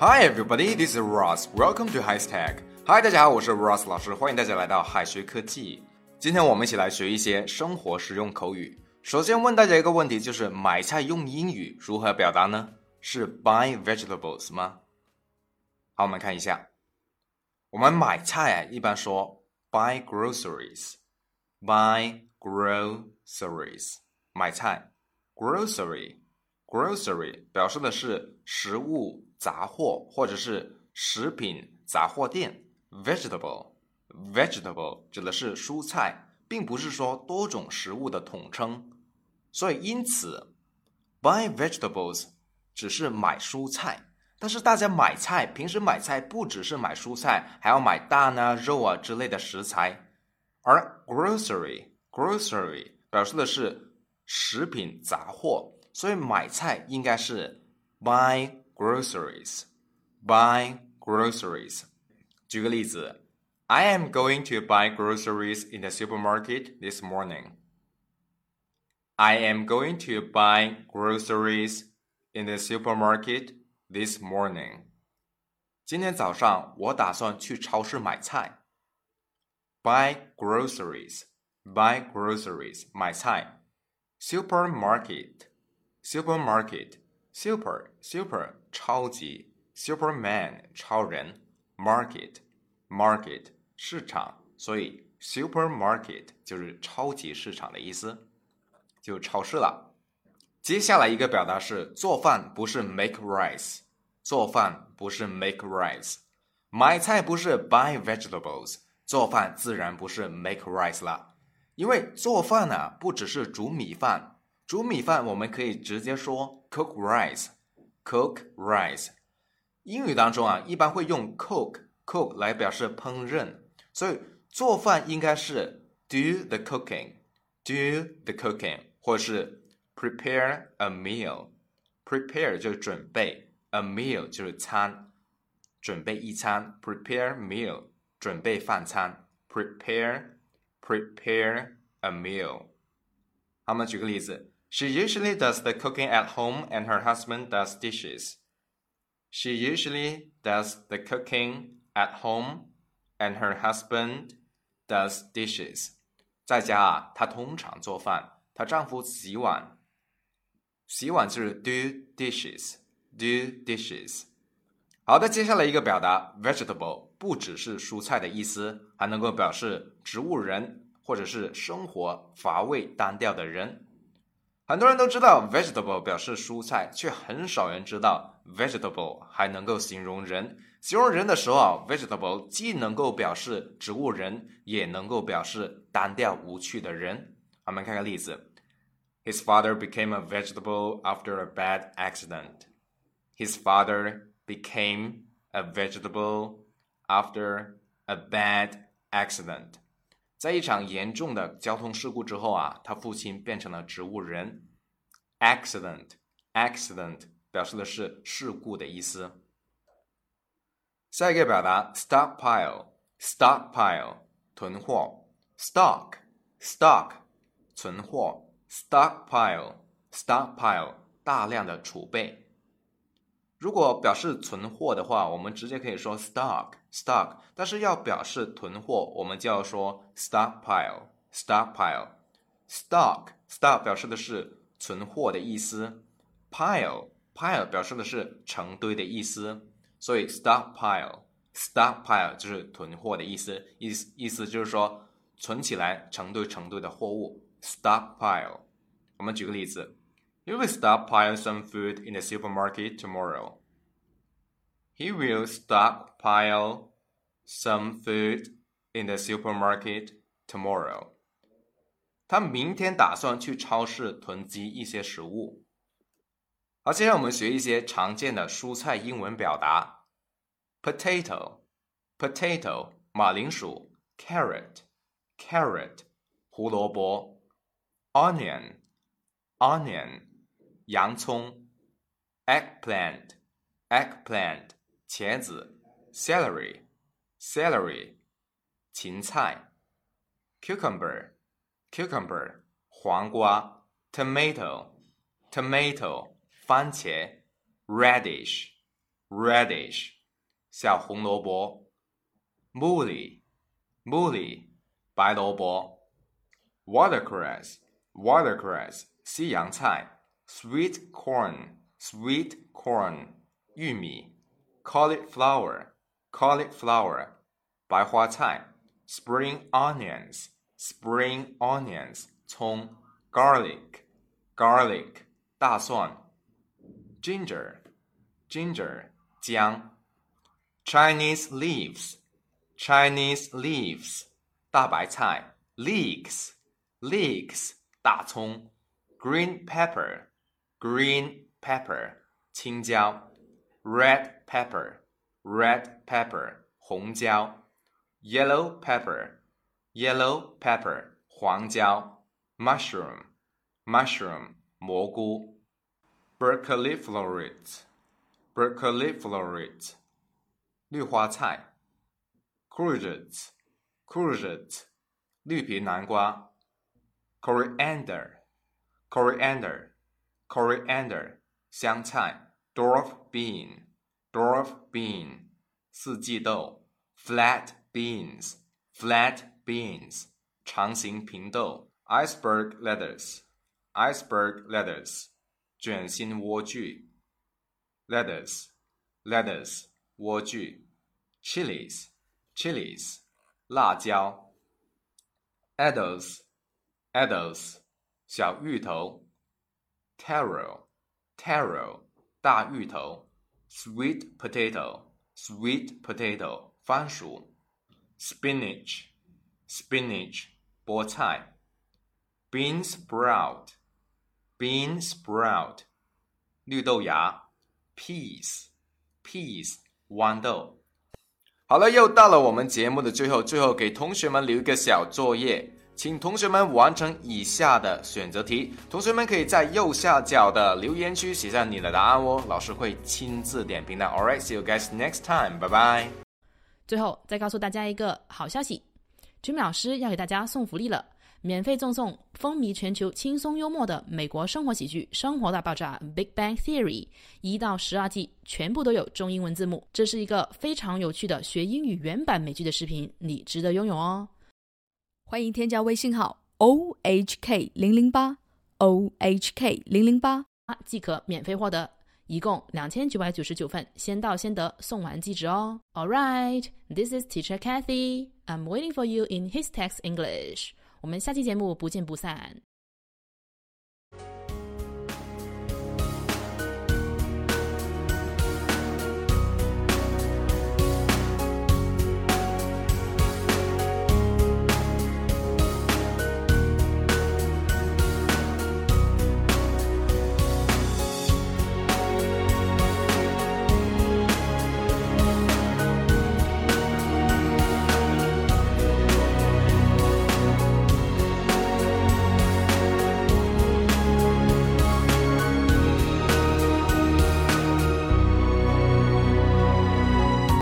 Hi everybody, this is Ross. Welcome to High Tech. Hi，大家好，我是 Ross 老师，欢迎大家来到海学科技。今天我们一起来学一些生活实用口语。首先问大家一个问题，就是买菜用英语如何表达呢？是 buy vegetables 吗？好，我们看一下，我们买菜啊，一般说 buy groceries，buy groceries，买菜，grocery Grocery 表示的是食物杂货或者是食品杂货店，vegetable，vegetable 指的是蔬菜，并不是说多种食物的统称，所以因此 buy vegetables 只是买蔬菜。但是大家买菜，平时买菜不只是买蔬菜，还要买蛋啊、肉啊之类的食材。而 grocery，grocery 表示的是食品杂货，所以买菜应该是 buy groceries，buy groceries。举个例子，I am going to buy groceries in the supermarket this morning. I am going to buy groceries in the supermarket this morning. 今天早上我打算去超市买菜。Buy groceries, buy groceries，买菜。Supermarket, supermarket, super super 超级，Superman 超人，market market 市场，所以 supermarket 就是超级市场的意思，就超市了。接下来一个表达是做饭不是 make rice，做饭不是 make rice，买菜不是 buy vegetables，做饭自然不是 make rice 了。因为做饭呢，不只是煮米饭，煮米饭我们可以直接说 cook rice，cook rice。英语当中啊，一般会用 cook cook 来表示烹饪，所以做饭应该是 do the cooking，do the cooking，或是。prepare a meal. Prepare 就是准备，a meal 就是餐，准备一餐。Prepare meal 准备饭餐。Prepare prepare a meal。好，我们举个例子。She usually does the cooking at home, and her husband does dishes. She usually does the cooking at home, and her husband does dishes. 在家啊，她通常做饭，她丈夫洗碗。洗碗就是 do dishes，do dishes。好的，接下来一个表达 vegetable 不只是蔬菜的意思，还能够表示植物人或者是生活乏味单调的人。 很多人都知道 vegetable 表示蔬菜，却很少人知道 vegetable 还能够形容人。形容人的时候啊，vegetable 既能够表示植物人，也能够表示单调无趣的人。我们看个例子。His father became a vegetable after a bad accident. His father became a vegetable after a bad accident. 在一场严重的交通事故之后啊，他父亲变成了植物人。Accident, accident 表示的是事故的意思。下一个表达 stockpile, stockpile 囤货，stock, stock 存货。stockpile stockpile 大量的储备。如果表示存货的话，我们直接可以说 stock stock，但是要表示囤货，我们就要说 stockpile stockpile stock stock 表示的是存货的意思，pile pile 表示的是成堆的意思，所以 stockpile stockpile 就是囤货的意思，意思意思就是说存起来成堆成堆的货物。stockpile。我们举个例子 ，He will stockpile some food in the supermarket tomorrow. He will stockpile some food in the supermarket tomorrow. 他明天打算去超市囤积一些食物。好，接下来我们学一些常见的蔬菜英文表达：potato，potato 马铃薯；carrot，carrot 胡萝卜。onion onion 洋葱；eggplant eggplant 茄子；celery celery 芹菜；cucumber cucumber 黄瓜；tomato tomato 番茄；radish radish 小红萝卜；mooli mooli 白萝卜；watercress watercress 西洋菜。，sweet corn sweet corn 玉米，cauliflower cauliflower 白花菜，spring onions spring onions 葱，garlic garlic 大蒜，ginger ginger 姜，Chinese leaves Chinese leaves 大白菜，leeks leeks 大葱，green pepper green pepper 青椒，red pepper red pepper 红椒，yellow pepper yellow pepper 黄椒，mushroom mushroom 蘑菇，broccoli florets broccoli florets 绿花菜，courgettes courgettes 绿皮南瓜，coriander coriander coriander 香菜，dwarf bean dwarf bean 四季豆，flat beans flat beans 长形平豆，iceberg lettuce iceberg lettuce 卷心莴苣，lettuce lettuce 莴苣，chilies chilies 辣椒，eddoes eddoes 小芋头。，taro taro 大芋头，sweet potato sweet potato 番薯，spinach spinach 菠菜，bean sprout bean sprout 绿豆芽，peas peas 豌豆。好了，又到了我们节目的最后，最后给同学们留一个小作业， 请同学们完成以下的选择题。同学们可以在右下角的留言区写下你的答案哦，老师会亲自点评的。All right, see you guys next time. Bye bye. 最后再告诉大家一个好消息，Jimmy 老师要给大家送福利了，免费赠送风靡全球、轻松幽默的美国生活喜剧《生活大爆炸》（Big Bang Theory） 一到十二季，全部都有中英文字幕。这是一个非常有趣的学英语原版美剧的视频，你值得拥有哦！欢迎添加微信号 o h k 零零八 o h k 零零八，即可免费获得。一共两千九百九十九份，先到先得，送完即止哦。All right, this is Teacher Kathy. I'm waiting for you in His Text English. 我们下期节目不见不散。